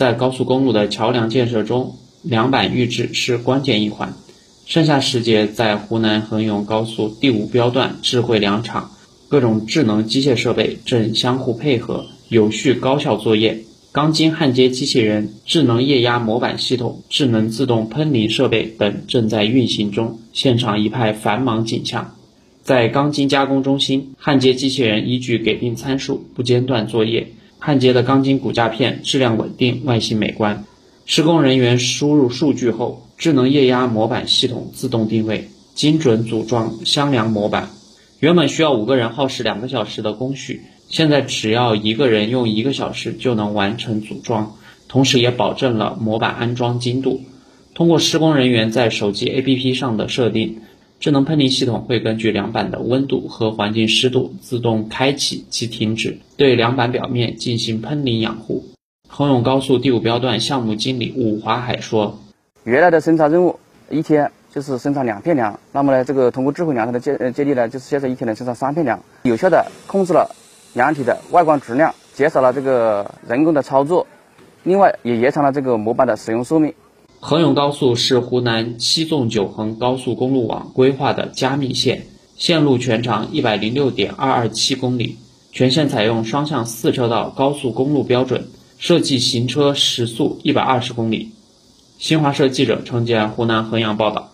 在高速公路的桥梁建设中，梁板预制是关键一环。盛夏时节，在湖南衡永高速第五标段智慧梁场，各种智能机械设备正相互配合，有序高效作业。钢筋焊接机器人、智能液压模板系统、智能自动喷淋设备等正在运行中，现场一派繁忙景象。在钢筋加工中心，焊接机器人依据给定参数不间断作业，焊接的钢筋骨架片质量稳定，外形美观。施工人员输入数据后，智能液压模板系统自动定位，精准组装箱梁模板。原本需要五个人耗时两个小时的工序。现在只要一个人用一个小时就能完成组装，同时也保证了模板安装精度。通过施工人员在手机 APP 上的设定，智能喷淋系统会根据梁板的温度和环境湿度自动开启及停止，对梁板表面进行喷淋养护。衡永高速第五标段项目经理武华海说：“原来的生产任务一天就是生产两片梁，那么呢，这个通过智慧梁场的接呃接力呢，就是现在一天能生产三片梁，有效的控制了。”梁体的外观质量，减少了这个人工的操作，另外也延长了这个模板的使用寿命。衡永高速是湖南七纵九横高速公路网规划的加密线，线路全长一百零六点二二七公里，全线采用双向四车道高速公路标准，设计行车时速一百二十公里。新华社记者程建湖南衡阳报道。